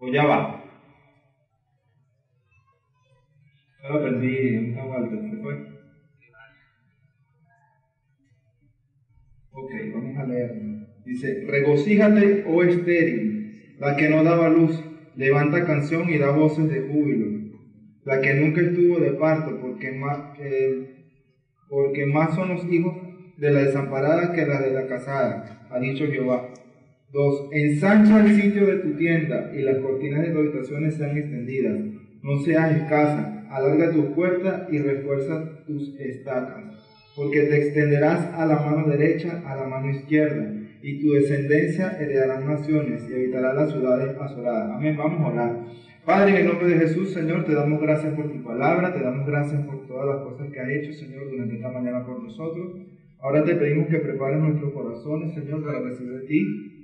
¿O ya va? Yo lo perdí, vuelta, se fue. Ok, vamos a leer. Dice, regocíjate, oh estéril, la que no daba luz, levanta canción y da voces de júbilo, la que nunca estuvo de parto, porque más, porque más son los hijos de la desamparada que la de la casada, ha dicho Jehová. Dos, ensancha el sitio de tu tienda y las cortinas de tus habitaciones sean extendidas. No seas escasa, alarga tus puertas y refuerza tus estacas, porque te extenderás a la mano derecha, a la mano izquierda, y tu descendencia heredará naciones y habitará las ciudades asoladas. Amén, vamos a orar. Padre, en el nombre de Jesús, Señor, te damos gracias por tu palabra, te damos gracias por todas las cosas que has hecho, Señor, durante esta mañana por nosotros. Ahora te pedimos que prepares nuestros corazones, Señor, para recibir de ti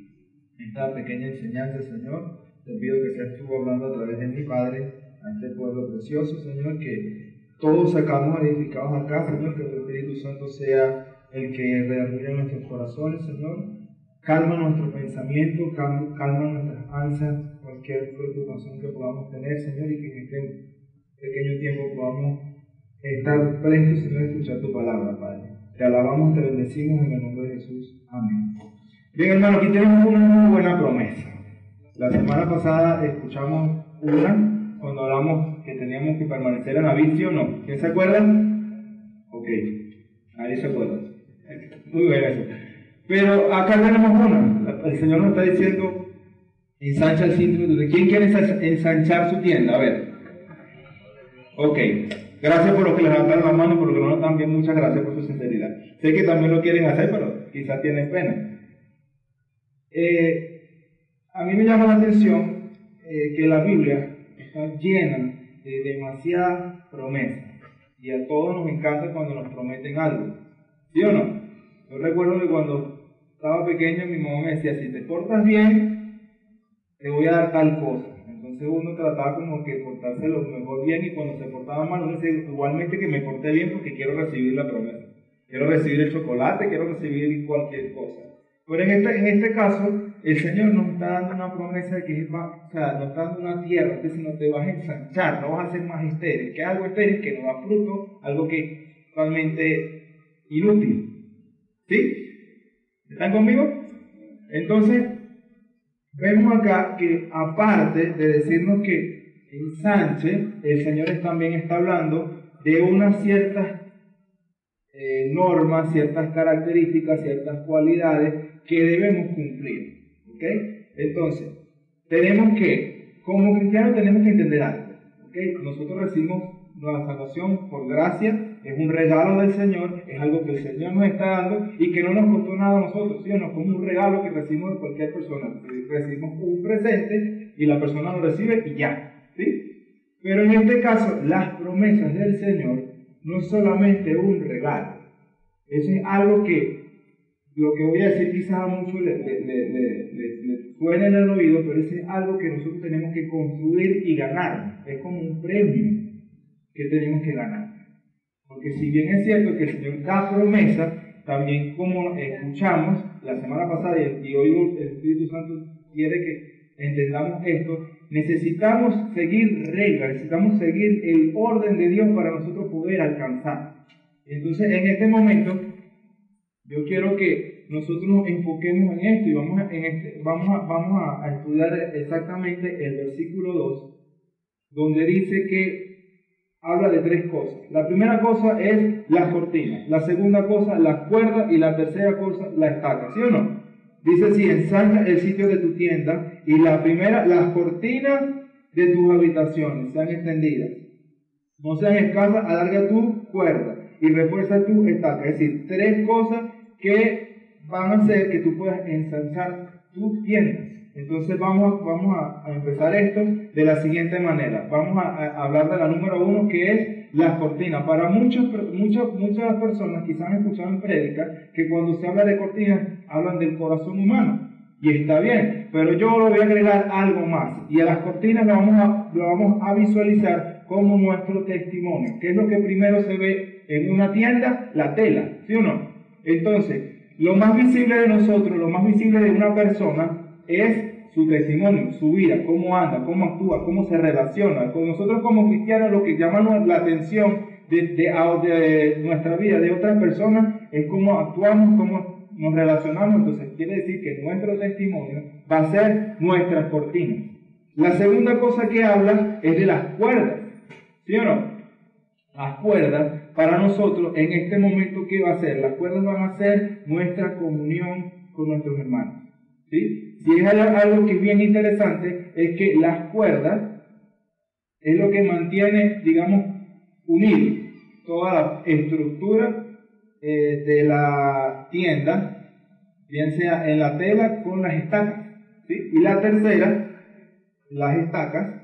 esta pequeña enseñanza, Señor. Te pido que seas tú hablando a través de mi Padre a este pueblo precioso, Señor, que todos sacamos edificados acá, Señor, que tu Espíritu Santo sea el que reanime nuestros corazones, Señor. Calma nuestro pensamiento, calma, nuestras ansias, cualquier preocupación que podamos tener, Señor, y que en este pequeño tiempo podamos estar prestos, Señor, a escuchar tu palabra, Padre. Te alabamos, te bendecimos en el nombre de Jesús. Amén. Bien, hermano, aquí tenemos una muy buena promesa. La semana pasada escuchamos una cuando hablamos que teníamos que permanecer en la vicio, no? ¿Quién se acuerda? Ok, nadie se acuerda. Muy bien eso. Pero acá tenemos una. El Señor nos está diciendo, ensancha el cinturón. ¿Quién quiere ensanchar su tienda? A ver. Ok. Gracias por los que levantaron la mano, por los que no lo están bien, muchas gracias por su sinceridad. Sé que también lo quieren hacer, pero quizás tienen pena. Eh, a mí me llama la atención eh, que la Biblia está llena de demasiadas promesas. Y a todos nos encanta cuando nos prometen algo. ¿Sí o no? Yo recuerdo que cuando estaba pequeño mi mamá me decía, si te portas bien, te voy a dar tal cosa. Entonces uno trataba como que portarse lo mejor bien y cuando se portaba mal uno decía igualmente que me porté bien porque quiero recibir la promesa. Quiero recibir el chocolate, quiero recibir cualquier cosa. Pero en este, en este caso, el Señor nos está dando una promesa de que va, o sea, nos está dando una tierra, que si no te vas a ensanchar, no vas a ser más estéril, que es algo estéril que no da fruto, algo que es totalmente inútil. ¿Sí? ¿Están conmigo? Entonces, Vemos acá que aparte de decirnos que ensanche, el Señor también está hablando de unas ciertas eh, normas, ciertas características, ciertas cualidades que debemos cumplir. Entonces, tenemos que, como cristianos tenemos que entender algo. ¿Ok? Nosotros recibimos nuestra salvación por gracia es un regalo del Señor, es algo que el Señor nos está dando y que no nos costó nada a nosotros, sino como un regalo que recibimos de cualquier persona. Recibimos un presente y la persona lo recibe y ya. ¿sí? Pero en este caso, las promesas del Señor no es solamente un regalo, eso es algo que lo que voy a decir quizás a muchos le, le, suena en el oído, pero eso es algo que nosotros tenemos que construir y ganar. Es como un premio que tenemos que ganar. Porque si bien es cierto que el Señor da promesa, también como escuchamos la semana pasada y hoy el Espíritu Santo quiere que entendamos esto, necesitamos seguir reglas, necesitamos seguir el orden de Dios para nosotros poder alcanzar. Entonces, en este momento, yo quiero que nosotros nos enfoquemos en esto y vamos a, en este, vamos a, vamos a estudiar exactamente el versículo 2, donde dice que habla de tres cosas. La primera cosa es las cortinas, la segunda cosa las cuerdas y la tercera cosa la estaca, ¿sí o no? Dice así, ensancha el sitio de tu tienda y la primera, las cortinas de tus habitaciones sean extendidas. No sean escasas, alarga tu cuerda y refuerza tu estaca. Es decir, tres cosas que van a hacer que tú puedas ensanchar tu tienda. Entonces vamos, a, empezar esto de la siguiente manera. Vamos a, hablar de la número uno que es las cortinas. Para muchos, muchas, muchas personas quizás han escuchado en prédica que cuando se habla de cortinas hablan del corazón humano. Y está bien, pero yo le voy a agregar algo más. Y a las cortinas lo vamos a, lo visualizar como nuestro testimonio. ¿Qué es lo que primero se ve en una tienda? La tela, ¿sí o no? Entonces, lo más visible de nosotros, lo más visible de una persona es su testimonio, su vida, cómo anda, cómo actúa, cómo se relaciona. Con nosotros como cristianos lo que llama la atención de, de, nuestra vida de otras personas es cómo actuamos, cómo nos relacionamos. Entonces quiere decir que nuestro testimonio va a ser nuestra cortina. La segunda cosa que habla es de las cuerdas. ¿Sí o no? Las cuerdas para nosotros en este momento, ¿qué va a ser? Las cuerdas van a ser nuestra comunión con nuestros hermanos. ¿Sí? Si es algo que es bien interesante, es que las cuerdas es lo que mantiene, digamos, unido toda la estructura eh, de la tienda, bien sea en la tela con las estacas. ¿sí? Y la tercera, las estacas,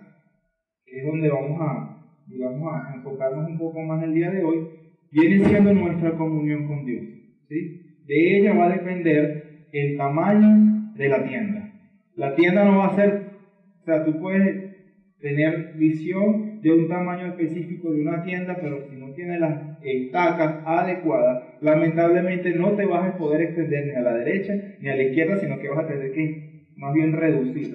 que es donde vamos a, digamos, a enfocarnos un poco más el día de hoy, viene siendo nuestra comunión con Dios. ¿sí? De ella va a depender el tamaño de la tienda. La tienda no va a ser, o sea, tú puedes tener visión de un tamaño específico de una tienda, pero si no tiene las estacas adecuadas, lamentablemente no te vas a poder extender ni a la derecha ni a la izquierda, sino que vas a tener que más bien reducir.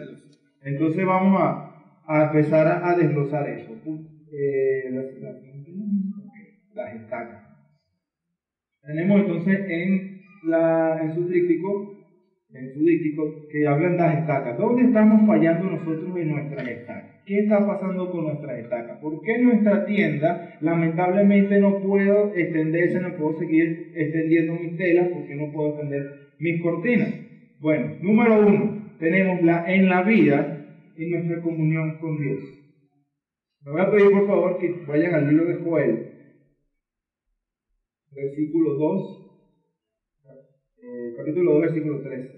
Entonces vamos a, a empezar a, desglosar eso. Eh, las, estacas. Tenemos entonces en, la, en su tríptico en su que hablan de las estacas. ¿Dónde estamos fallando nosotros en nuestras estacas? ¿Qué está pasando con nuestras estacas? ¿Por qué nuestra tienda lamentablemente no puedo extenderse, no puedo seguir extendiendo mis telas porque no puedo extender mis cortinas? Bueno, número uno, tenemos la, en la vida, en nuestra comunión con Dios. Me voy a pedir por favor que vayan al libro de Joel, versículo 2, eh, capítulo 2, versículo 13.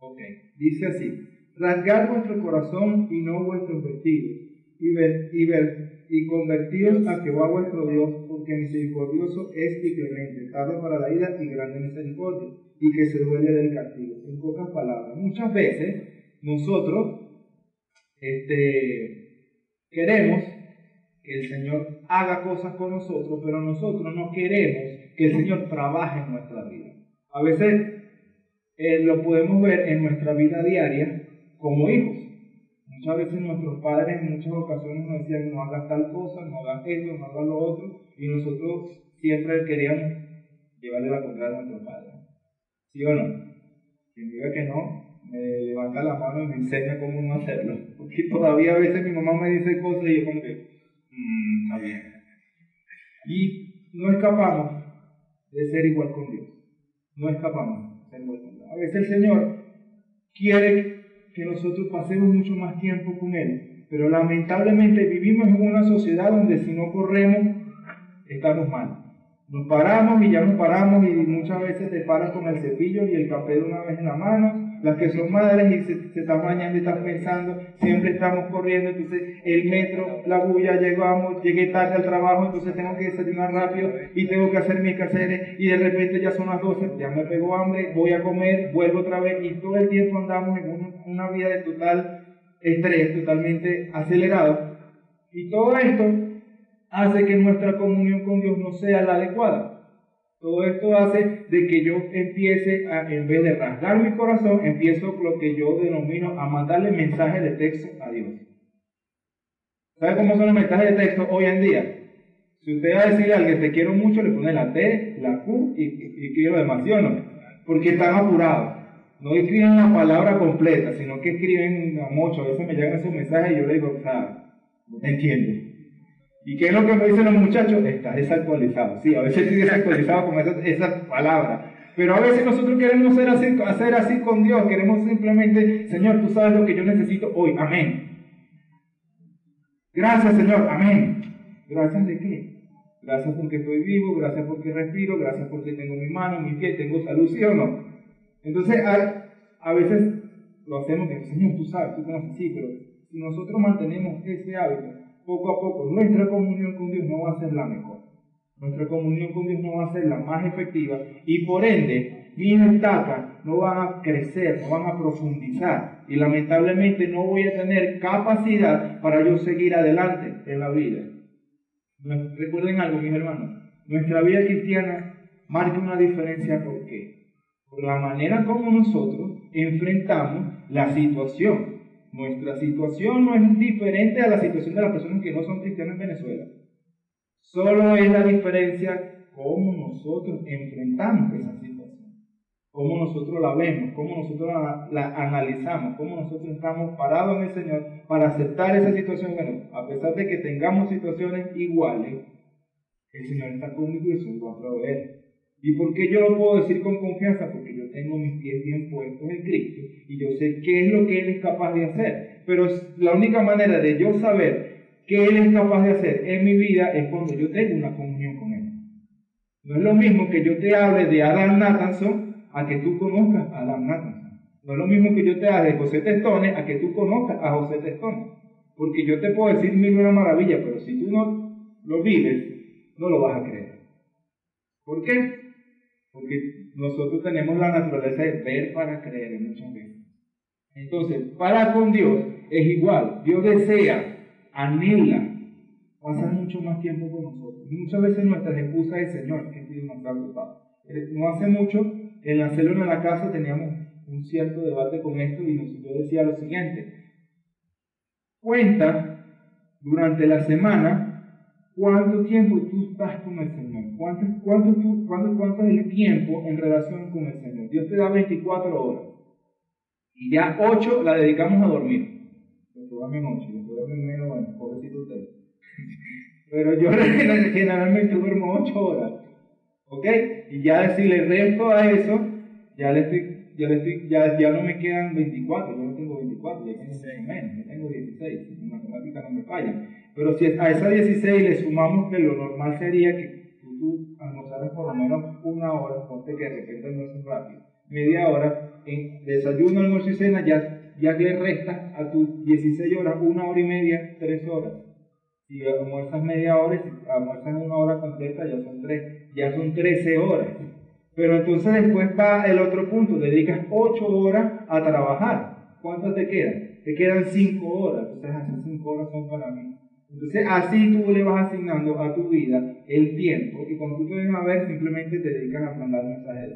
Ok, dice así, rasgar vuestro corazón y no vuestros vestidos, y, ver, y, ver, y convertiros a Jehová vuestro Dios, porque misericordioso es y clemente, tardo para la ira y grande misericordia, y que se duele del castigo. En pocas palabras, muchas veces nosotros este, queremos que el Señor haga cosas con nosotros, pero nosotros no queremos que el Señor trabaje en nuestra vida. A veces eh, lo podemos ver en nuestra vida diaria como hijos. Muchas veces nuestros padres en muchas ocasiones nos decían no hagas tal cosa, no hagas esto, no hagas lo otro, y nosotros siempre queríamos llevarle la contraria a nuestro padre. ¿Sí o no? Quien diga que no, me levanta la mano y me enseña cómo no hacerlo. Porque todavía a veces mi mamá me dice cosas y yo como que, mmm, está bien. Y no escapamos de ser igual con Dios. No escapamos de ser igual con Dios. A veces el Señor quiere que nosotros pasemos mucho más tiempo con Él, pero lamentablemente vivimos en una sociedad donde si no corremos, estamos mal. Nos paramos y ya nos paramos y muchas veces te paras con el cepillo y el café de una vez en la mano las que son madres y se, están bañando y están pensando, siempre estamos corriendo, entonces el metro, la bulla, llegamos, llegué tarde al trabajo, entonces tengo que desayunar rápido y tengo que hacer mis caseres y de repente ya son las 12, ya me pegó hambre, voy a comer, vuelvo otra vez y todo el tiempo andamos en una vida de total estrés, totalmente acelerado. Y todo esto hace que nuestra comunión con Dios no sea la adecuada. Todo esto hace de que yo empiece a, en vez de rasgar mi corazón, empiezo lo que yo denomino a mandarle mensajes de texto a Dios. ¿Sabe cómo son los mensajes de texto hoy en día? Si usted va a decirle a alguien te quiero mucho, le pone la T, la Q y, y, quiero demasiado, ¿no? Porque están apurados. No escriben la palabra completa, sino que escriben mucho. A veces me llegan esos mensajes y yo le digo, o sea, no entiendo. ¿Y qué es lo que me dicen los muchachos? Está desactualizado. Sí, a veces estoy desactualizado con esas esa palabras. Pero a veces nosotros queremos hacer así con Dios. Queremos simplemente, Señor, tú sabes lo que yo necesito hoy. Amén. Gracias, Señor. Amén. ¿Gracias de qué? Gracias porque estoy vivo, gracias porque respiro, gracias porque tengo mi mano, mi pie, tengo salud, ¿sí o no? Entonces, a, a veces lo hacemos Señor, tú sabes, tú conoces, sí, pero si nosotros mantenemos ese hábito, poco a poco nuestra comunión con Dios no va a ser la mejor. Nuestra comunión con Dios no va a ser la más efectiva y por ende mis etapas no van a crecer, no van a profundizar y lamentablemente no voy a tener capacidad para yo seguir adelante en la vida. Recuerden algo, mis hermanos, nuestra vida cristiana marca una diferencia ¿por qué? Por la manera como nosotros enfrentamos la situación. Nuestra situación no es diferente a la situación de las personas que no son cristianas en Venezuela. Solo es la diferencia cómo nosotros enfrentamos esa situación, cómo nosotros la vemos, cómo nosotros la, analizamos, cómo nosotros estamos parados en el Señor para aceptar esa situación. Bueno, a pesar de que tengamos situaciones iguales, el Señor está conmigo y eso va a. ¿Y por qué yo lo puedo decir con confianza? Porque yo tengo mis pies bien puestos en Cristo y yo sé qué es lo que Él es capaz de hacer. Pero la única manera de yo saber qué Él es capaz de hacer en mi vida es cuando yo tengo una comunión con Él. No es lo mismo que yo te hable de Adam Nathanson a que tú conozcas a Adam Nathanson. No es lo mismo que yo te hable de José Testone a que tú conozcas a José Testone. Porque yo te puedo decir mil una maravilla, pero si tú no lo vives, no lo vas a creer. ¿Por qué? Porque nosotros tenemos la naturaleza de ver para creer muchas veces. Entonces, para con Dios es igual. Dios desea, anhela pasar mucho más tiempo con nosotros. muchas veces nuestra excusa es, Señor, que estoy demasiado ocupado. Eh, no hace mucho, en la célula en la casa teníamos un cierto debate con esto y yo decía lo siguiente. Cuenta durante la semana ¿Cuánto tiempo tú estás con el Señor? ¿Cuánto, cuánto, cuánto, cuánto es el tiempo en relación con el Señor? Dios te da 24 horas. Y ya 8 la dedicamos a dormir. Que duermen 8, los que duermen menos, bueno, pobrecito usted. Pero yo generalmente duermo 8 horas. ¿Ok? Y ya si le resto a eso, ya le estoy ya, le estoy, ya, ya, no me quedan 24, yo no tengo 24, ya tengo menos, yo tengo 16, en matemática no me falla. Pero si a esa 16 le sumamos que lo normal sería que tú, almorzaras por lo menos una hora, ponte que de repente almuerzas rápido, media hora, en desayuno, almuerzo y cena, ya, ya le resta a tus 16 horas, una hora y media, tres horas. Si almuerzas media hora, si almuerzas una hora completa, ya son, tres, ya son 13 horas. Pero entonces después va el otro punto, dedicas 8 horas a trabajar. ¿Cuántas te quedan? Te quedan 5 horas. Entonces esas 5 horas son para mí. Entonces así tú le vas asignando a tu vida el tiempo y cuando tú te a ver simplemente te dedicas a mandar mensajes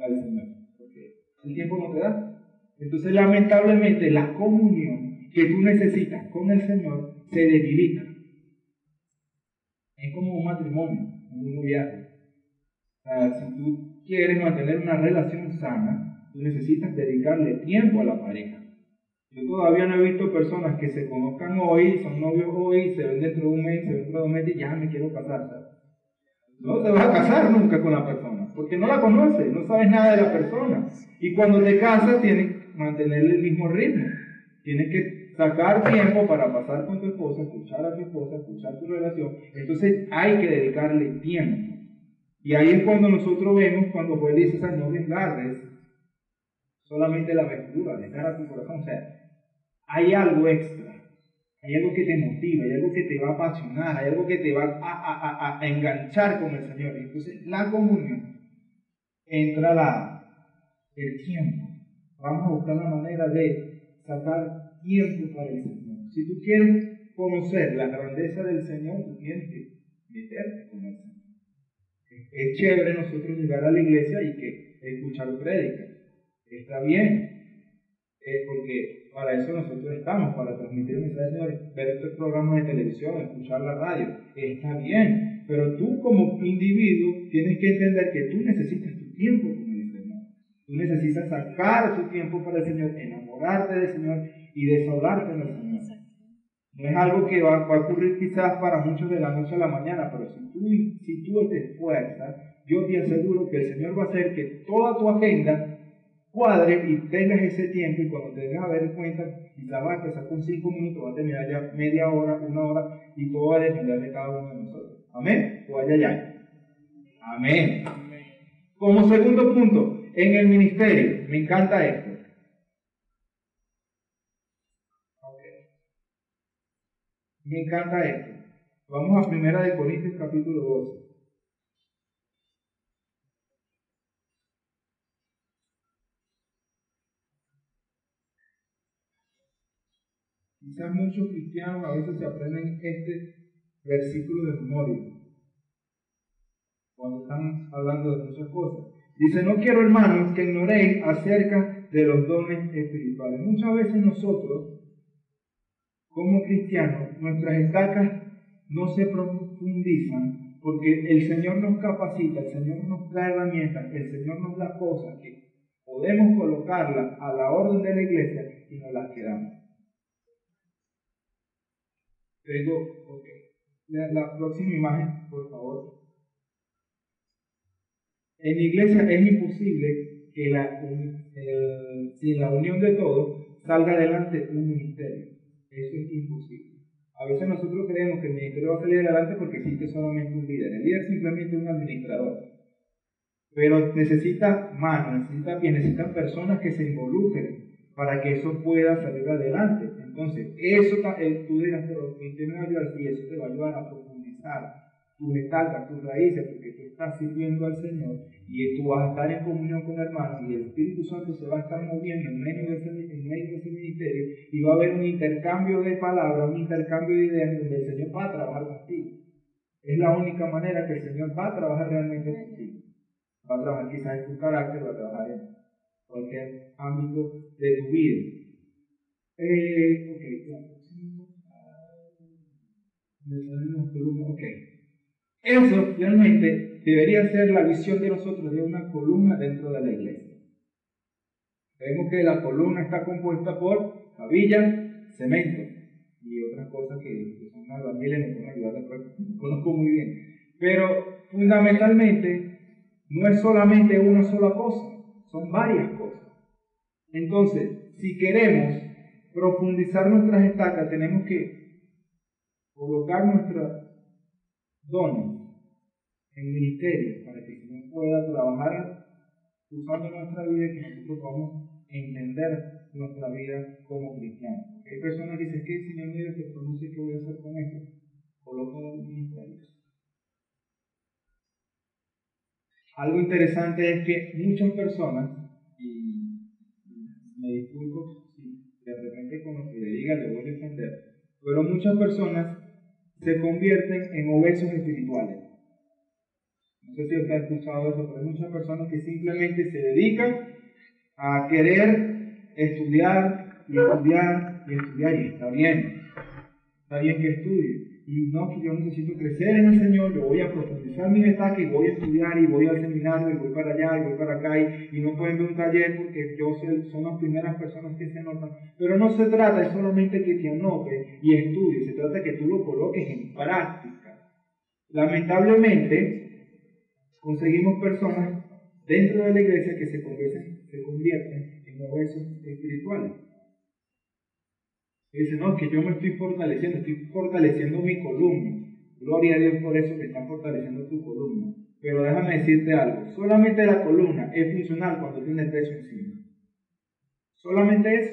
al Señor. Porque el tiempo no te da. Entonces lamentablemente la comunión que tú necesitas con el Señor se debilita. Es como un matrimonio, un noviazgo. si tú quieres mantener una relación sana, tú necesitas dedicarle tiempo a la pareja. Yo todavía no he visto personas que se conozcan hoy, son novios hoy, se ven dentro de un mes, se ven dentro de un mes y ya me quiero casar. No te vas a casar nunca con la persona, porque no la conoces, no sabes nada de la persona. Y cuando te casas tienes que mantener el mismo ritmo. Tienes que sacar tiempo para pasar con tu esposa, escuchar a tu esposa, escuchar tu relación. Entonces hay que dedicarle tiempo. Y ahí es cuando nosotros vemos, cuando Joel dice novias largas, solamente la aventura, de cara a tu corazón. Hay algo extra, hay algo que te motiva, hay algo que te va a apasionar, hay algo que te va a, enganchar con el Señor. Entonces, la comunión entra la, el tiempo. Vamos a buscar la manera de sacar tiempo para el Señor. Si tú quieres conocer la grandeza del Señor, tú tienes que meterte con el Señor. Es chévere nosotros llegar a la iglesia y que escuchar prédicas. Está bien, porque para eso nosotros estamos, para transmitir mensajes, ver estos programas de televisión, escuchar la radio, está bien, pero tú como individuo tienes que entender que tú necesitas tu tiempo con el Señor. Tú necesitas sacar tu tiempo para el Señor, enamorarte del Señor y desahogarte en el Señor. No es algo que va, a ocurrir quizás para muchos de la noche a la mañana, pero si tú, si tú te esfuerzas, yo te aseguro que el Señor va a hacer que toda tu agenda cuadre y tengas ese tiempo y cuando te vengas a ver cuenta, quizás vas a empezar con cinco minutos, vas a terminar ya media hora, una hora y todo va a depender de cada uno de nosotros. Amén. O allá, allá. Amén. Como segundo punto, en el ministerio, me encanta esto. Me encanta esto. Vamos a primera de Corintios capítulo 12. Quizás muchos cristianos a veces se aprenden este versículo de memoria cuando están hablando de muchas cosas. Dice, no quiero hermanos que ignoréis acerca de los dones espirituales. Muchas veces nosotros, como cristianos, nuestras estacas no se profundizan porque el Señor nos capacita, el Señor nos da herramientas, el Señor nos da cosas que podemos colocarlas a la orden de la iglesia y nos las quedamos. Tengo, ok. La, la próxima imagen, por favor. En la iglesia es imposible que la, sin la unión de todos salga adelante un ministerio. Eso es imposible. A veces nosotros creemos que el ministerio va a salir adelante porque existe solamente un líder. El líder es simplemente un administrador. Pero necesita manos, necesita pies, necesitan personas que se involucren para que eso pueda salir adelante. Entonces, eso eh, tú dirás, pero ¿qué te va a ayudar? Sí, eso te va a ayudar a profundizar tus estacas, tus raíces, porque tú estás sirviendo al Señor y tú vas a estar en comunión con hermanos y el Espíritu Santo se va a estar moviendo en medio de ese, en medio de ese ministerio y va a haber un intercambio de palabras, un intercambio de ideas donde el Señor va a trabajar contigo. Es la única manera que el Señor va a trabajar realmente contigo. Va a trabajar quizás en tu carácter, va a trabajar en cualquier ámbito de tu vida. Eh, ok, Ok. Eso realmente debería ser la visión de nosotros de una columna dentro de la iglesia. Vemos que la columna está compuesta por cabilla, cemento y otras cosas que, son albañiles me pueden ayudar después, conozco muy bien. Pero fundamentalmente no es solamente una sola cosa, son varias cosas. Entonces, si queremos profundizar nuestras estacas, tenemos que colocar nuestros dones en ministerio para que el Señor pueda trabajar usando nuestra vida y que nosotros podamos entender nuestra vida como cristianos. Hay personas que dicen que el Señor me que pronuncie qué voy a hacer con esto. Coloco en ministerio. Algo interesante es que muchas personas, y me disculpo de repente con lo que le diga le voy a defender, pero muchas personas se convierten en obesos espirituales. No sé si usted ha escuchado eso, pero hay muchas personas que simplemente se dedican a querer estudiar y estudiar y estudiar, y está bien, está bien que estudie. Y no, que yo necesito crecer en el Señor, yo voy a profundizar mi destaque y voy a estudiar y voy al seminario y voy para allá y voy para acá y, no pueden ver un taller porque yo sé, son las primeras personas que se anotan. Pero no se trata solamente que te anote y estudie, se trata que tú lo coloques en práctica. Lamentablemente, conseguimos personas dentro de la iglesia que se convierten, se convierten en obesos espirituales. Y dicen, no, que yo me estoy fortaleciendo, estoy fortaleciendo mi columna. Gloria a Dios por eso que está fortaleciendo tu columna. Pero déjame decirte algo, solamente la columna es funcional cuando tiene peso encima. Solamente eso.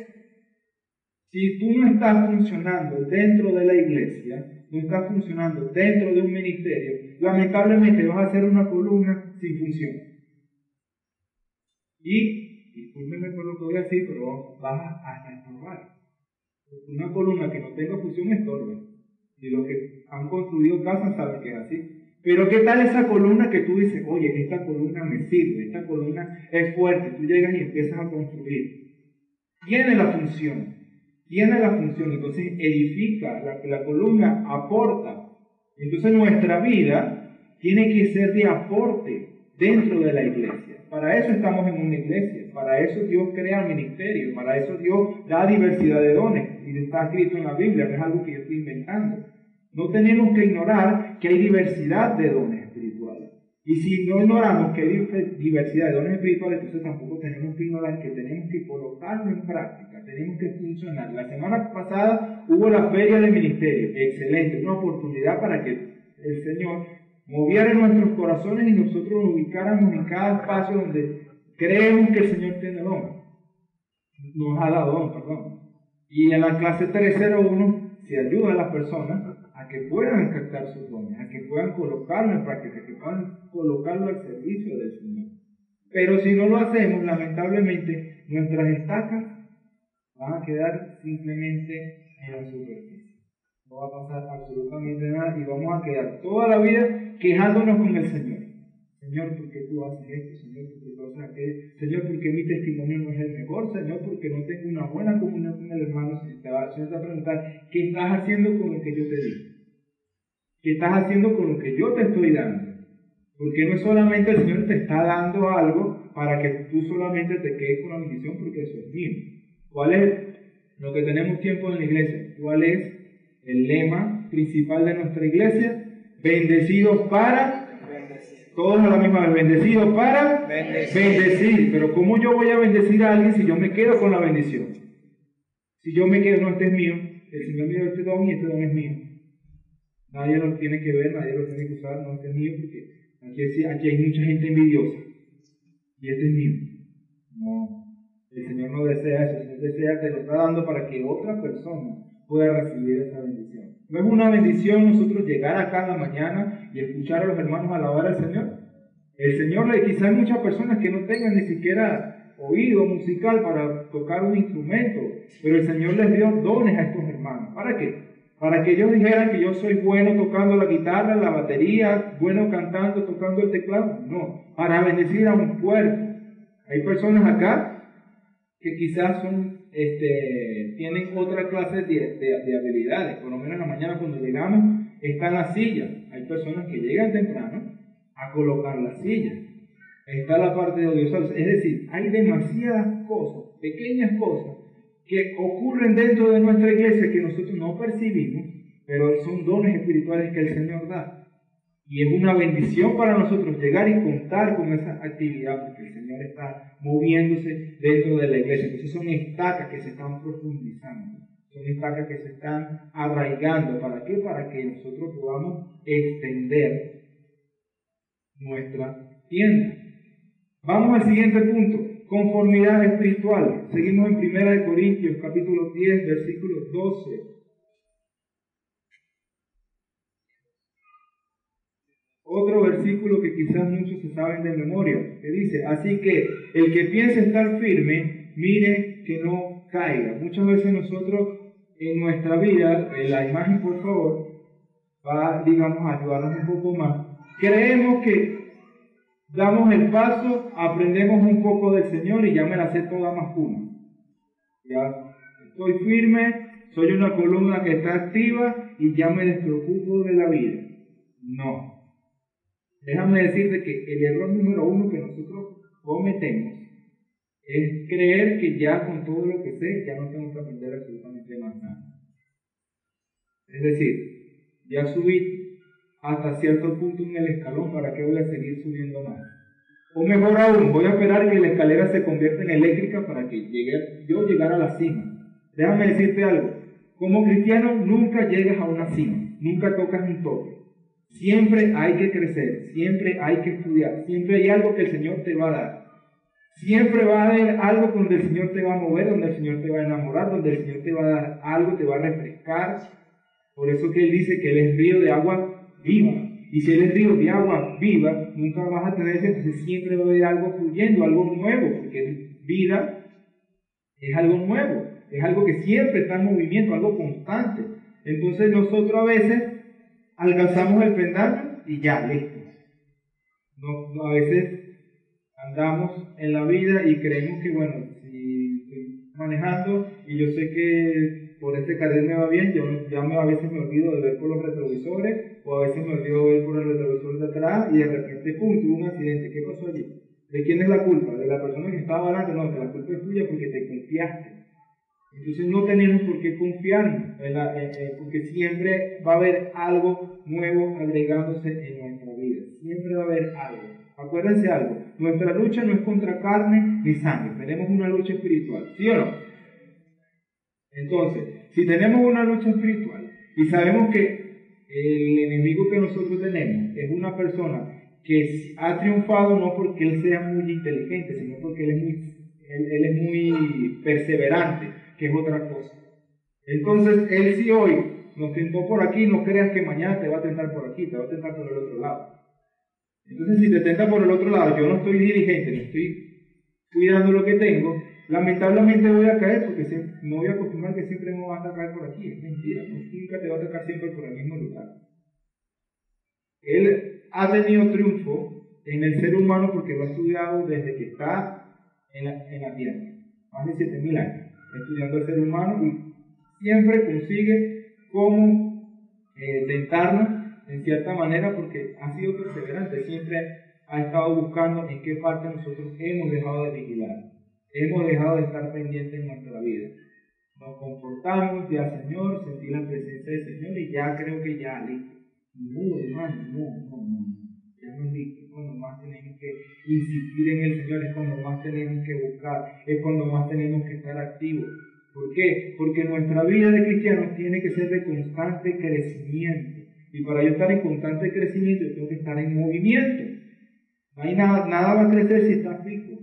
Si tú no estás funcionando dentro de la iglesia, no estás funcionando dentro de un ministerio, lamentablemente vas a hacer una columna sin función. Y, discúlpeme por lo que voy a decir, pero vas hasta. Una columna que no tenga función estorba. Y los que han construido casas saben que es así. Pero ¿qué tal esa columna que tú dices, oye, esta columna me sirve, esta columna es fuerte, tú llegas y empiezas a construir? Tiene la función, tiene la función, entonces edifica, la, la columna aporta. Entonces nuestra vida tiene que ser de aporte dentro de la iglesia. Para eso estamos en una iglesia, para eso Dios crea el ministerio, para eso Dios da diversidad de dones. Y está escrito en la Biblia, no es algo que yo estoy inventando. No tenemos que ignorar que hay diversidad de dones espirituales. Y si no ignoramos que hay diversidad de dones espirituales, entonces tampoco tenemos que ignorar que tenemos que colocarlo en práctica, tenemos que funcionar. La semana pasada hubo la feria de ministerio, excelente, una oportunidad para que el Señor moviera nuestros corazones y nosotros nos ubicáramos en cada espacio donde creemos que el Señor tiene don. Nos ha dado don, perdón. Y en la clase 301 se ayuda a las personas a que puedan captar sus dones, a que puedan colocarlo en práctica, que puedan colocarlo al servicio del Señor. Pero si no lo hacemos, lamentablemente, nuestras estacas van a quedar simplemente en la superficie. No va a pasar absolutamente nada y vamos a quedar toda la vida quejándonos con el Señor. Señor, ¿por qué tú haces esto? Señor, Señor, ¿por qué mi testimonio no es el mejor? Señor, porque no tengo una buena comunión con el hermano. Si te va a preguntar, ¿qué estás haciendo con lo que yo te digo? ¿Qué estás haciendo con lo que yo te estoy dando? Porque no es solamente el Señor te está dando algo para que tú solamente te quedes con la bendición porque eso es mío. ¿Cuál es lo que tenemos tiempo en la iglesia? ¿Cuál es el lema principal de nuestra iglesia? Bendecidos para todos a la misma vez, bendecidos para bendecir. Pero ¿cómo yo voy a bendecir a alguien si yo me quedo con la bendición? Si yo me quedo, no, este es mío, el Señor me dio este don y este don es mío. Nadie lo tiene que ver, nadie lo tiene que usar, no, este es mío porque Aquí, aquí hay mucha gente envidiosa. Y este es mío. No. El Señor no desea eso. El Señor desea, te lo está dando para que otra persona pueda recibir esa bendición. ¿No es una bendición nosotros llegar acá en la mañana y escuchar a los hermanos alabar al Señor? El Señor, le quizás hay muchas personas que no tengan ni siquiera oído musical para tocar un instrumento, pero el Señor les dio dones a estos hermanos. ¿Para qué? para que ellos dijeran que yo soy bueno tocando la guitarra, la batería, bueno cantando, tocando el teclado. No, para bendecir a un cuerpo. Hay personas acá que quizás son, este, tienen otra clase de, de, habilidades. Por lo menos en la mañana cuando llegamos están las sillas. Hay personas que llegan temprano a colocar las sillas. Está la parte de audiovisual. Es decir, hay demasiadas cosas, pequeñas cosas, que ocurren dentro de nuestra iglesia que nosotros no percibimos, pero son dones espirituales que el Señor da. Y es una bendición para nosotros llegar y contar con esa actividad, porque el Señor está moviéndose dentro de la iglesia. Entonces son estacas que se están profundizando, son estacas que se están arraigando. ¿Para qué? Para que nosotros podamos extender nuestra tienda. Vamos al siguiente punto conformidad espiritual. Seguimos en 1 Corintios capítulo 10, versículo 12. Otro versículo que quizás muchos se saben de memoria, que dice, así que el que piense estar firme, mire que no caiga. Muchas veces nosotros en nuestra vida, la imagen por favor, va, digamos, a ayudarnos un poco más. Creemos que damos el paso, aprendemos un poco del Señor y ya me la sé toda más una. Ya estoy firme, soy una columna que está activa y ya me despreocupo de la vida. No. Déjame decirte que el error número uno que nosotros cometemos es creer que ya con todo lo que sé ya no tengo que aprender absolutamente más nada. Es decir, ya subí hasta cierto punto en el escalón, ¿para qué voy a seguir subiendo más? O mejor aún, voy a esperar que la escalera se convierta en eléctrica para que yo llegara a la cima. Déjame decirte algo, como cristiano nunca llegas a una cima, nunca tocas un tope. Siempre hay que crecer, siempre hay que estudiar, siempre hay algo que el Señor te va a dar. Siempre va a haber algo donde el Señor te va a mover, donde el Señor te va a enamorar, donde el Señor te va a dar algo, te va a refrescar. Por eso que Él dice que Él es río de agua viva. Y si eres río de agua viva, nunca vas a tener ese, entonces siempre va a haber algo fluyendo, algo nuevo, porque vida es algo nuevo, es algo que siempre está en movimiento, algo constante. Entonces nosotros a veces alcanzamos el pendaño y ya, listo. No, a veces andamos en la vida y creemos que, bueno, si estoy manejando y yo sé que por este carril me va bien, yo ya me, a veces me olvido de ver por los retrovisores o a veces me olvido ver por el retrovisor de atrás y de repente, pum, tuve un accidente. ¿Qué pasó allí? ¿De quién es la culpa? ¿De la persona que estaba adelante? No, que la culpa es tuya porque te confiaste. Entonces no tenemos por qué confiarnos, porque siempre va a haber algo nuevo agregándose en nuestra vida. Siempre va a haber algo. Acuérdense algo, nuestra lucha no es contra carne ni sangre, tenemos una lucha espiritual, ¿sí o no? Entonces, si tenemos una lucha espiritual y sabemos que el enemigo que nosotros tenemos es una persona que ha triunfado no porque él sea muy inteligente, sino porque él es muy, él, es muy perseverante, que es otra cosa. Entonces, él si hoy nos tentó por aquí, no creas que mañana te va a tentar por aquí, te va a tentar por el otro lado. Entonces, si te tenta por el otro lado, yo no estoy dirigente, no estoy cuidando lo que tengo, lamentablemente voy a caer porque no voy a confirmar que siempre me va a atacar por aquí. Es mentira, nunca te va a atacar siempre por el mismo lugar. Él ha tenido triunfo en el ser humano porque lo ha estudiado desde que está en la, en la tierra, más de 7000 años, estudiando el ser humano y siempre consigue cómo eh, tentarnos en cierta manera porque ha sido perseverante, siempre ha estado buscando en qué parte nosotros hemos dejado de vigilar, hemos dejado de estar pendientes en nuestra vida. Nos comportamos ya, Señor, sentir la presencia del Señor y ya creo que ya, listo. No, hermano, no, no, no. Es cuando más tenemos que insistir en el Señor, es cuando más tenemos que buscar, es cuando más tenemos que estar activos. ¿Por qué? Porque nuestra vida de cristianos tiene que ser de constante crecimiento. Y para yo estar en constante crecimiento, yo tengo que estar en movimiento. No nada, nada va a crecer si está fijo.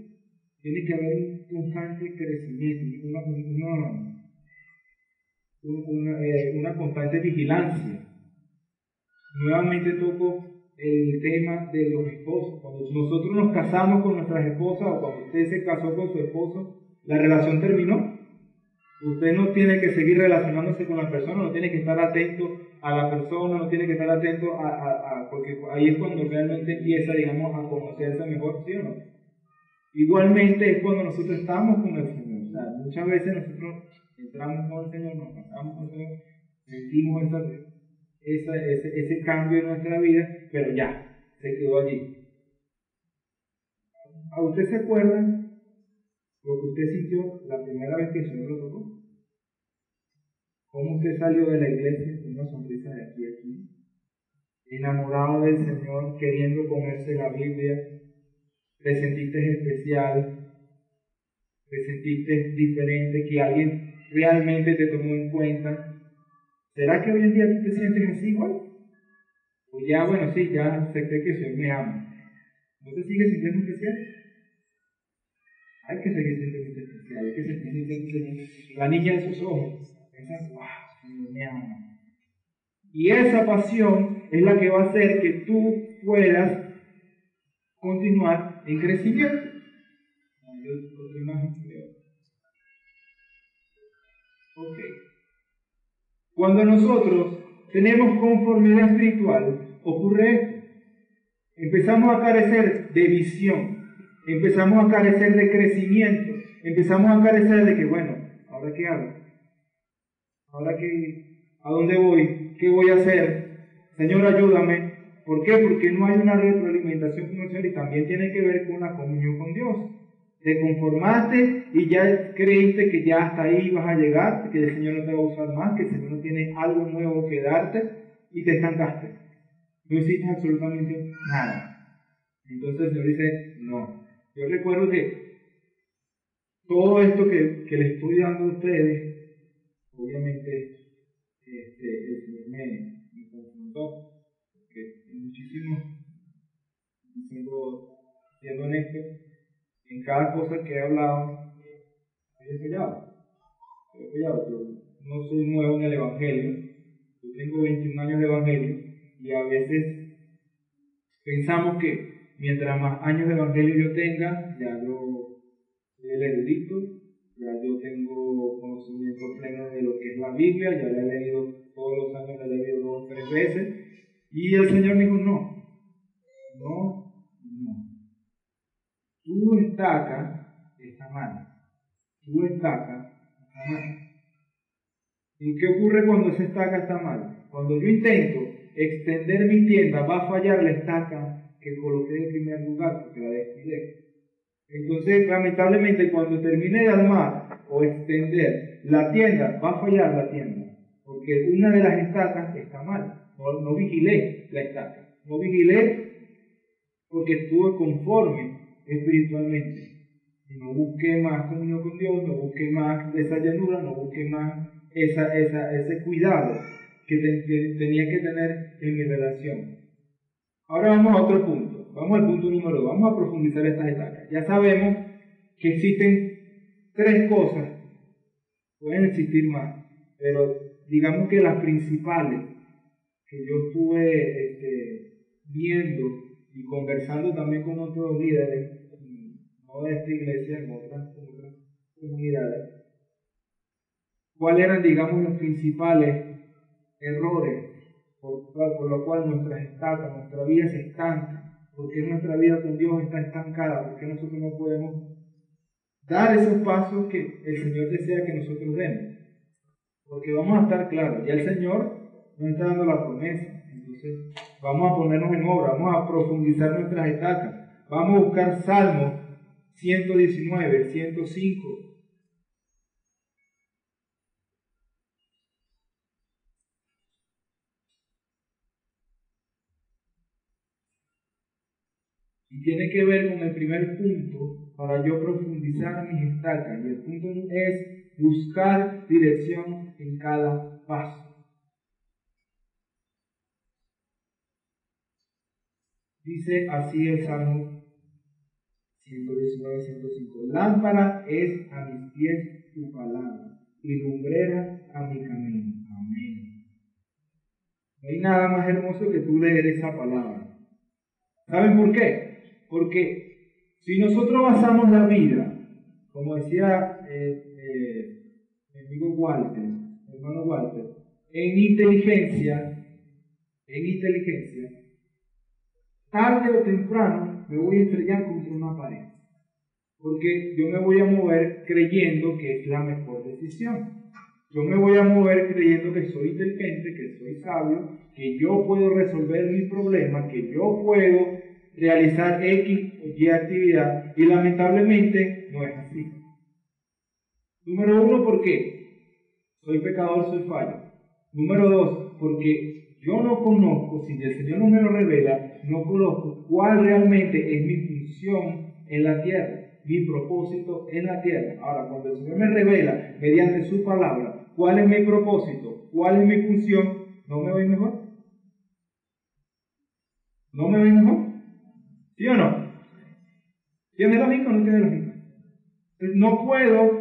Tiene que haber un constante crecimiento, una, una, eh, una constante vigilancia. Nuevamente toco el tema de los esposos. Cuando nosotros nos casamos con nuestras esposas o cuando usted se casó con su esposo, la relación terminó. Usted no tiene que seguir relacionándose con la persona, no tiene que estar atento a la persona, no tiene que estar atento a, a, porque ahí es cuando realmente empieza, digamos, a conocerse mejor, ¿sí o no? Igualmente es cuando nosotros estamos con el Señor. Muchas veces nosotros entramos con el Señor, nos casamos con el Señor, sentimos esa, ese, ese cambio en nuestra vida, pero ya, se quedó allí. ¿A usted se acuerda lo que usted sintió la primera vez que el Señor lo tocó? ¿Cómo usted salió de la iglesia con una sonrisa de aquí a aquí? Enamorado del Señor, queriendo comerse la Biblia, te sentiste especial, te sentiste diferente, que alguien realmente te tomó en cuenta. ¿Será que hoy en día tú te sientes así igual? O ya, bueno, sí, ya acepté que el Señor me ama. ¿No te sigues sintiendo especial? Hay que seguir siendo especial, hay que seguir siendo la niña de sus ojos. Esa, wow, me ama. Y esa pasión es la que va a hacer que tú puedas continuar en crecimiento. Ok. Cuando nosotros tenemos conformidad espiritual, ocurre esto. Empezamos a carecer de visión empezamos a carecer de crecimiento, empezamos a carecer de que, bueno, ¿ahora qué hago? ¿Ahora qué? ¿A dónde voy? ¿Qué voy a hacer? Señor, ayúdame. ¿Por qué? Porque no hay una retroalimentación con el Señor y también tiene que ver con la comunión con Dios. Te conformaste y ya creíste que ya hasta ahí vas a llegar, que el Señor no te va a usar más, que el Señor no tiene algo nuevo que darte y te estancaste. No hiciste absolutamente nada. Entonces el Señor dice, no, yo recuerdo que todo esto que, que le estoy dando a ustedes, obviamente este, el Señor me, me confrontó, porque muchísimo, siendo, siendo honesto, en cada cosa que he hablado, he fallado. He fallado. Yo no soy nuevo en el Evangelio, yo tengo 21 años de Evangelio y a veces pensamos que mientras más años de evangelio yo tenga, ya yo soy el erudito, ya yo tengo conocimiento pleno de lo que es la Biblia, ya la he leído todos los años, la he leído dos o tres veces, y el Señor dijo, no, Estaca está mal, tu estaca está mal. ¿Y qué ocurre cuando esa estaca está mal? Cuando yo intento extender mi tienda, va a fallar la estaca que coloqué en primer lugar porque la descuidé. Entonces, lamentablemente, cuando termine de armar o extender la tienda, va a fallar la tienda, porque una de las estacas está mal. No, no vigilé la estaca, no vigilé porque estuve conforme espiritualmente. No busqué más comunión con Dios, no busqué más esa llanura, no busqué más esa, esa, ese cuidado que tenía que tener en mi relación. Ahora vamos a otro punto. Vamos al punto número dos. Vamos a profundizar estas etapas. Ya sabemos que existen tres cosas. Pueden existir más, pero digamos que las principales que yo estuve este, viendo y conversando también con otros líderes, no de esta iglesia, en otras, comunidades, cuáles eran, digamos, los principales errores por, por lo cual nuestras estacas, nuestra vida se estanca, porque nuestra vida con Dios está estancada, porque nosotros no podemos dar esos pasos que el Señor desea que nosotros demos. Porque vamos a estar claros, ya el Señor nos está dando la promesa. Entonces, vamos a ponernos en obra, vamos a profundizar nuestras estacas. Vamos a buscar Salmos 119, 105. Y tiene que ver con el primer punto para yo profundizar mis estacas. Y el punto es buscar dirección en cada paso. Dice así el Salmo 119, 105. Lámpara es a mis pies tu palabra y lumbrera a mi camino. Amén. No hay nada más hermoso que tú leer esa palabra. ¿Saben por qué? Porque si nosotros basamos la vida, como decía eh, eh, mi amigo Walter, hermano Walter, en inteligencia, en inteligencia, tarde o temprano me voy a estrellar contra una pared. Porque yo me voy a mover creyendo que es la mejor decisión. Yo me voy a mover creyendo que soy inteligente, que soy sabio, que yo puedo resolver mi problema, que yo puedo realizar X o Y actividad. Y lamentablemente no es así. Número uno, ¿por qué? Soy pecador, soy fallo. Número dos, porque yo no conozco, si el Señor no me lo revela, no conozco cuál realmente es mi función en la tierra, mi propósito en la tierra. Ahora, cuando el Señor me revela mediante su palabra cuál es mi propósito, cuál es mi función, ¿no me voy mejor? ¿No me voy mejor? ¿Sí o no? ¿Tiene lógica o no tiene lógica? No puedo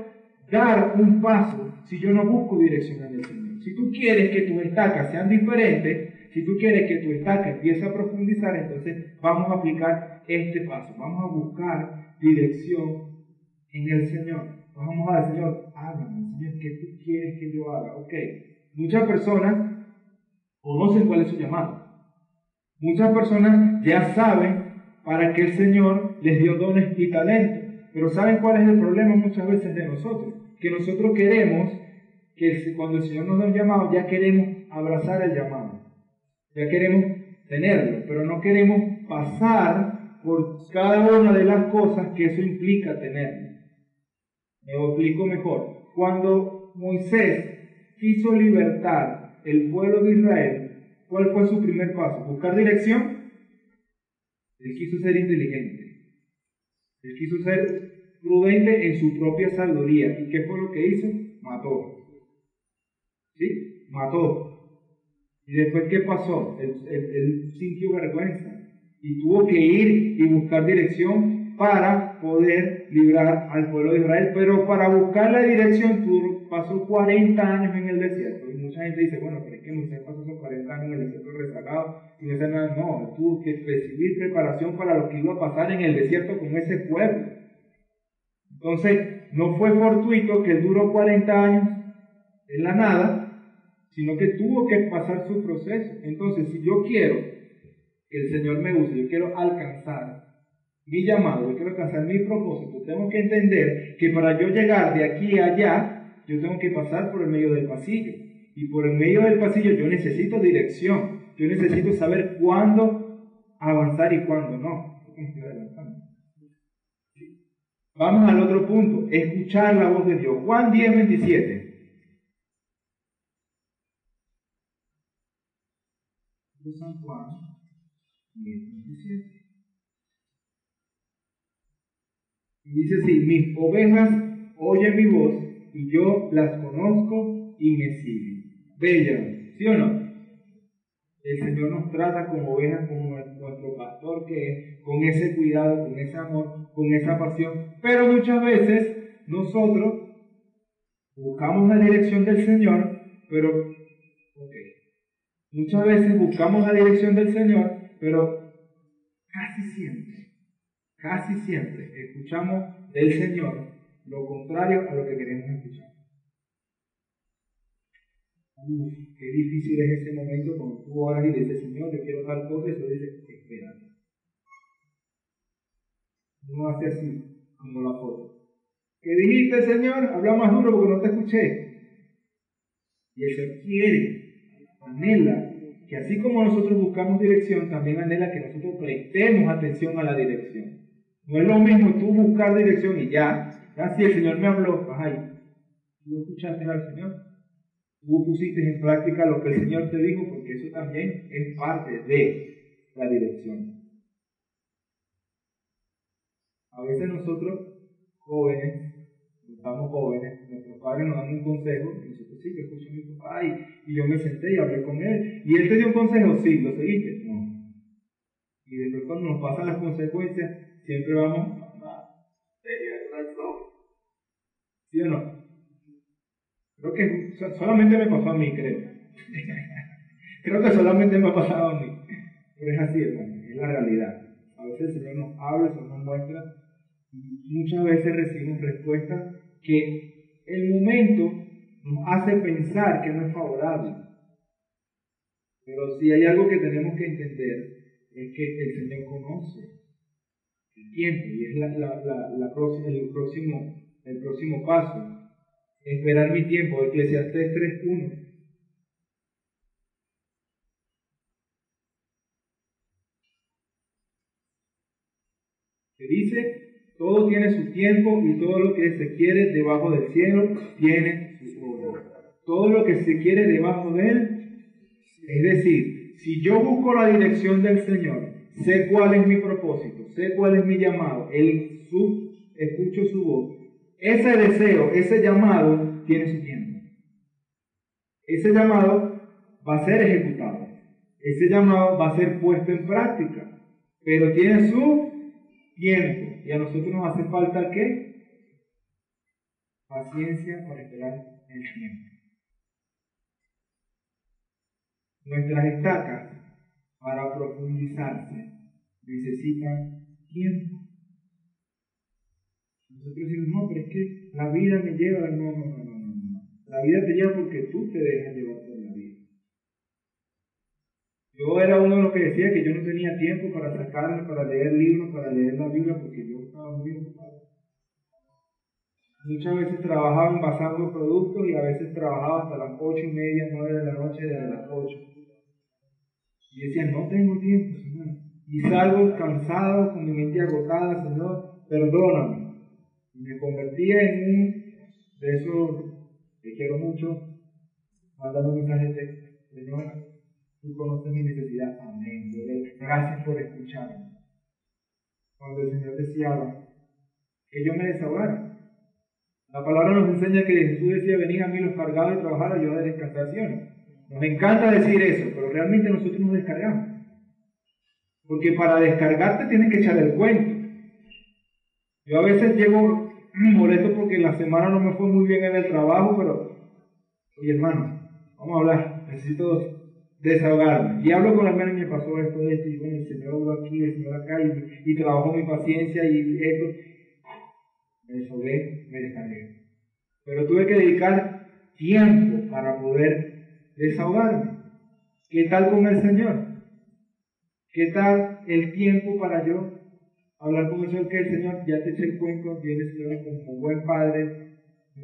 dar un paso si yo no busco dirección en el Señor. Si tú quieres que tus estacas sean diferentes, si tú quieres que tu estaca empiece a profundizar, entonces vamos a aplicar este paso. Vamos a buscar dirección en el Señor. Vamos a decir, Señor, hágame, Señor, ¿qué tú quieres que yo haga? Ok. Muchas personas conocen cuál es su llamado. Muchas personas ya saben para qué el Señor les dio dones y talentos. Pero ¿saben cuál es el problema muchas veces de nosotros? Que nosotros queremos que cuando el Señor nos da un llamado, ya queremos abrazar el llamado. Ya queremos tenerlo, pero no queremos pasar por cada una de las cosas que eso implica tenerlo. Me explico mejor. Cuando Moisés quiso libertar el pueblo de Israel, ¿cuál fue su primer paso? ¿Buscar dirección? Él quiso ser inteligente. Él quiso ser prudente en su propia sabiduría. ¿Y qué fue lo que hizo? Mató. ¿Sí? Mató. ¿Y después qué pasó? Él, sintió vergüenza y tuvo que ir y buscar dirección para poder librar al pueblo de Israel. Pero para buscar la dirección tuvo, pasó 40 años en el desierto. Y mucha gente dice, bueno, pero es que Moisés pasó esos 40 años en el desierto rezagado y no nada. No, tuvo que recibir preparación para lo que iba a pasar en el desierto con ese pueblo. Entonces, no fue fortuito que duró 40 años en la nada, sino que tuvo que pasar su proceso. Entonces, si yo quiero que el Señor me use, yo quiero alcanzar mi llamado, yo quiero alcanzar mi propósito, tengo que entender que para yo llegar de aquí a allá, yo tengo que pasar por el medio del pasillo. Y por el medio del pasillo yo necesito dirección, yo necesito saber cuándo avanzar y cuándo no. Vamos al otro punto, escuchar la voz de Dios. Juan 10, 27. San Juan 17. Y dice así, mis ovejas oyen mi voz y yo las conozco y me siguen. Bella, ¿sí o no? El Señor nos trata como ovejas, como nuestro pastor que es, con ese cuidado, con ese amor, con esa pasión. Pero muchas veces nosotros buscamos la dirección del Señor, pero, Muchas veces buscamos la dirección del Señor, pero casi siempre, casi siempre escuchamos del Señor lo contrario a lo que queremos escuchar. Uf, qué difícil es ese momento cuando tú oras y dices, Señor, yo quiero tal cosa, y tú dices, espera. No hace así, como la foto. ¿Qué dijiste, Señor? Habla más duro porque no te escuché. Y el Señor quiere, anhela, que así como nosotros buscamos dirección, también anhela que nosotros prestemos atención a la dirección. No es lo mismo tú buscar dirección y ya. Si el Señor me habló, ahí. ¿Tú escuchaste al Señor? Tú pusiste en práctica lo que el Señor te dijo, porque eso también es parte de la dirección. A veces nosotros, jóvenes, estamos jóvenes, nuestros padres nos dan un consejo, y sí, yo escuché a mi papá y, yo me senté y hablé con él. ¿Y él te dio un consejo? Sí, ¿lo seguiste? No. Y después cuando nos pasan las consecuencias, siempre vamos, tenías razón. ¿Sí o no? Creo que solamente me pasó a mí, creo. creo que solamente me ha pasado a mí. Pero es así, hermano, es la realidad. A veces el Señor nos habla, se nos muestra, y muchas veces recibimos respuestas que el momento nos hace pensar que no es favorable. Pero si hay algo que tenemos que entender, es que el Señor conoce tiempo y es la, la, la, el, próximo, el próximo paso. Esperar mi tiempo, Eclesiastes 3.1. Que dice, todo tiene su tiempo y todo lo que se quiere debajo del cielo tiene. Todo lo que se quiere debajo de él, es decir, si yo busco la dirección del Señor, sé cuál es mi propósito, sé cuál es mi llamado, el, su, escucho su voz. Ese deseo, ese llamado tiene su tiempo. Ese llamado va a ser ejecutado. Ese llamado va a ser puesto en práctica. Pero tiene su tiempo. Y a nosotros nos hace falta qué? Paciencia para esperar Nuestras estacas para profundizarse necesitan tiempo. Nosotros decimos, no, pero es que la vida me lleva, no, no, no, no, no. La vida te lleva porque tú te dejas llevar por la vida. Yo era uno de los que decía que yo no tenía tiempo para sacarme, para leer libros, para leer la Biblia, porque yo estaba muy ocupado. Muchas veces trabajaba envasando productos y a veces trabajaba hasta las ocho y media, nueve de la noche, desde las ocho. Y decía, no tengo tiempo, Señor. Y salgo cansado, con mi mente agotada, Señor, perdóname. Y me convertía en un de esos que quiero mucho, mandando un mensaje de Señor, tú conoces mi necesidad. Amén. Gracias por escucharme. Cuando el Señor deseaba que yo me desahogara. La palabra nos enseña que Jesús decía, venid a mí los cargados y trabajar, yo de descansación. Nos encanta decir eso, pero realmente nosotros nos descargamos. Porque para descargarte tienes que echar el cuento. Yo a veces llego molesto porque la semana no me fue muy bien en el trabajo, pero, oye hermano, vamos a hablar, necesito desahogarme. Y hablo con la hermana y me pasó esto, esto, y bueno, el Señor habló aquí, el Señor acá, y, y trabajó mi paciencia y esto. Me desahogué, me descargué. Pero tuve que dedicar tiempo para poder desahogarme. ¿Qué tal con el Señor? ¿Qué tal el tiempo para yo hablar con el Señor? Que el Señor ya te eche el cuento, viene el Señor como buen padre,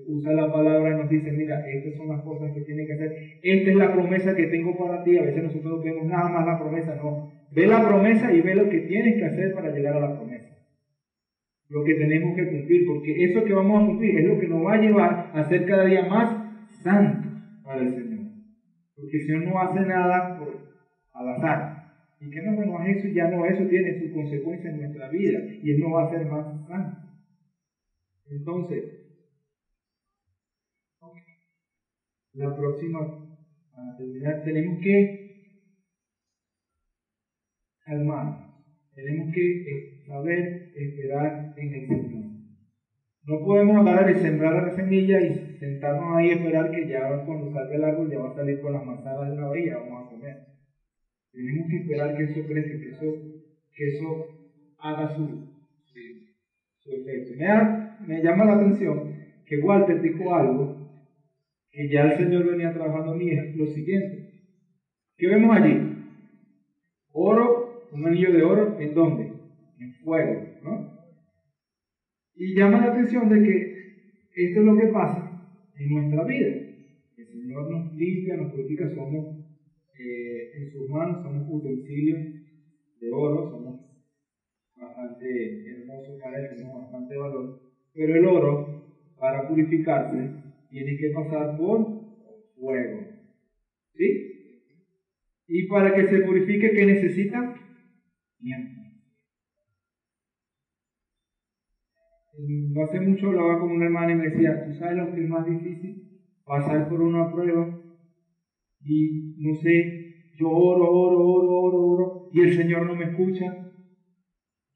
usa la palabra y nos dice, mira, estas son las cosas que tiene que hacer, esta es la promesa que tengo para ti, a veces nosotros vemos nada más la promesa, no, ve la promesa y ve lo que tienes que hacer para llegar a la promesa, lo que tenemos que cumplir, porque eso que vamos a cumplir es lo que nos va a llevar a ser cada día más santos para el Señor. Porque el Señor no hace nada por, al azar. Y que no, bueno, eso ya no, eso tiene su consecuencia en nuestra vida. Y Él no va a ser más santo. Entonces, la próxima, para terminar, tenemos que calmar. Tenemos que saber esperar en el Señor. No podemos agarrar y sembrar la semilla y sentarnos ahí y esperar que ya cuando salga el árbol ya va a salir con las manzanas de y ya vamos a comer. Tenemos que esperar que eso crezca, que eso, que eso haga su, su efecto. Me me llama la atención que Walter dijo algo que ya el Señor venía trabajando en mí, es lo siguiente. ¿Qué vemos allí? Oro, un anillo de oro, ¿en dónde? Fuego, ¿no? Y llama la atención de que esto es lo que pasa en nuestra vida. El Señor nos limpia, nos purifica, somos eh, en sus manos, somos utensilios de oro, somos bastante hermosos tenemos bastante valor. Pero el oro, para purificarse, tiene que pasar por fuego. ¿Sí? Y para que se purifique, ¿qué necesita? Tiempo. No hace mucho hablaba con una hermana y me decía, ¿tú sabes lo que es más difícil? Pasar por una prueba y no sé, yo oro, oro, oro, oro, oro y el Señor no me escucha.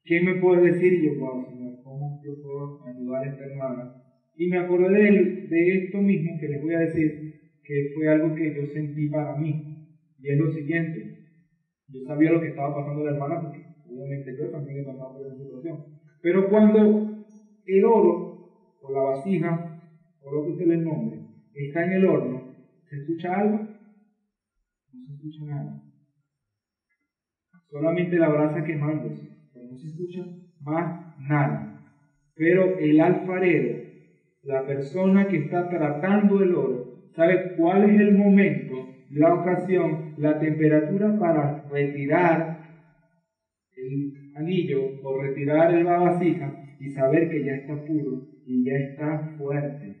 ¿Qué me puede decir? Y yo, wow, Señor, ¿cómo yo puedo ayudar a esta hermana? Y me acordé de, de esto mismo que les voy a decir, que fue algo que yo sentí para mí. Y es lo siguiente, yo sabía lo que estaba pasando la hermana porque obviamente yo también he pasado por esa situación. Pero cuando el oro o la vasija, o lo que usted le nombre, está en el horno, ¿se escucha algo? No se escucha nada. Solamente la brasa quemándose, pero no se escucha más nada. Pero el alfarero, la persona que está tratando el oro, sabe cuál es el momento la ocasión, la temperatura para retirar el anillo o retirar la vasija y saber que ya está puro y ya está fuerte.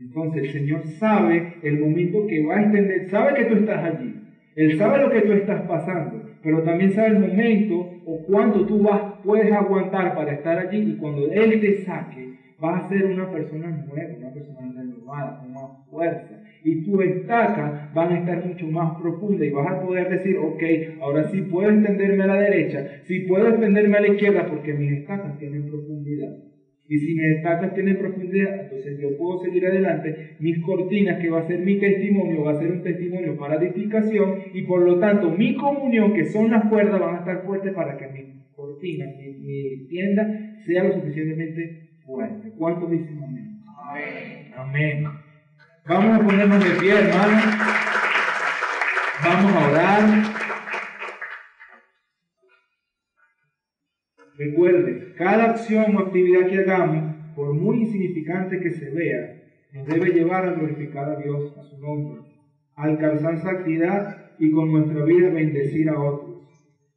Entonces el Señor sabe el momento que va a extender, sabe que tú estás allí, Él sabe lo que tú estás pasando, pero también sabe el momento o cuánto tú vas, puedes aguantar para estar allí y cuando Él te saque, vas a ser una persona nueva, una persona renovada, con más fuerza y tus estacas van a estar mucho más profundas y vas a poder decir, ok, ahora sí puedo extenderme a la derecha, sí puedo extenderme a la izquierda porque mis estacas tienen profundidad. Y si mis estacas tienen profundidad, entonces yo puedo seguir adelante. Mis cortinas, que va a ser mi testimonio, va a ser un testimonio para edificación y por lo tanto mi comunión, que son las cuerdas, van a estar fuertes para que mi cortina, mi, mi tienda sea lo suficientemente fuerte. ¿Cuántos dicen amén? Amén. Amén. Vamos a ponernos de pie, hermanos. Vamos a orar. Recuerde, cada acción o actividad que hagamos, por muy insignificante que se vea, nos debe llevar a glorificar a Dios, a su nombre, alcanzar santidad y con nuestra vida bendecir a otros.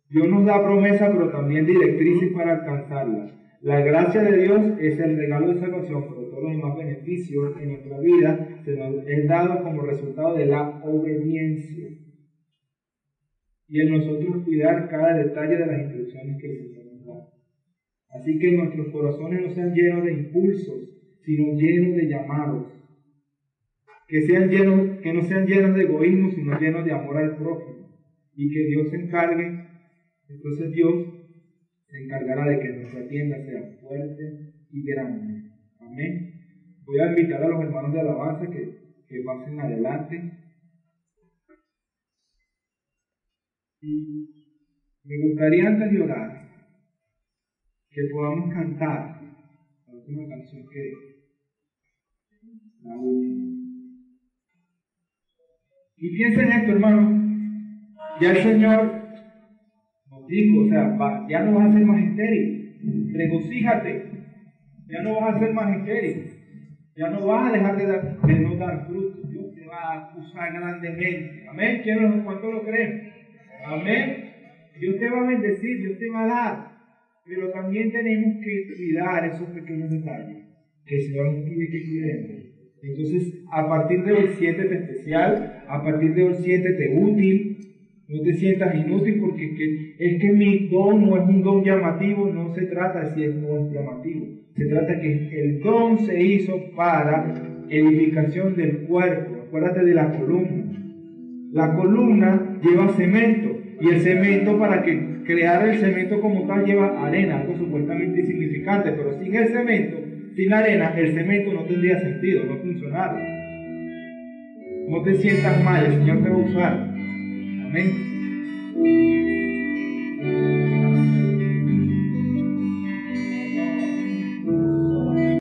Dios nos da promesa, pero también directrices para alcanzarlas. La gracia de Dios es el regalo de salvación, los demás beneficios en nuestra vida se nos es dado como resultado de la obediencia. Y en nosotros cuidar cada detalle de las instrucciones que el Señor nos da. Así que nuestros corazones no sean llenos de impulsos, sino llenos de llamados. Que, sean llenos, que no sean llenos de egoísmo, sino llenos de amor al prójimo. Y que Dios se encargue. Entonces Dios se encargará de que nuestra tienda sea fuerte y grande. Amén. Voy a invitar a los hermanos de alabanza que, que pasen adelante. Y me gustaría antes de orar que podamos cantar la última canción que la última. Y piensen esto, hermano. Ya el Señor dijo, o sea, ya no vas a ser más estéril, regocíjate, ya no vas a ser más ya no vas a dejar de, dar, de no dar fruto, Dios te va a usar grandemente, amén, ¿quién cuánto lo creen? Amén, Dios te va a bendecir, Dios te va a dar, pero también tenemos que cuidar esos pequeños detalles que el Señor nos tiene que cuidar. Entonces, a partir de hoy siéntete especial, a partir de hoy siéntete útil, no te sientas inútil porque es que mi don no es un don llamativo, no se trata de si es don llamativo. Se trata que el don se hizo para edificación del cuerpo. Acuérdate de la columna. La columna lleva cemento y el cemento para que crear el cemento como tal lleva arena, algo supuestamente insignificante, pero sin el cemento, sin arena, el cemento no tendría sentido, no funcionaría. No te sientas mal, el Señor te va a usar. Amém?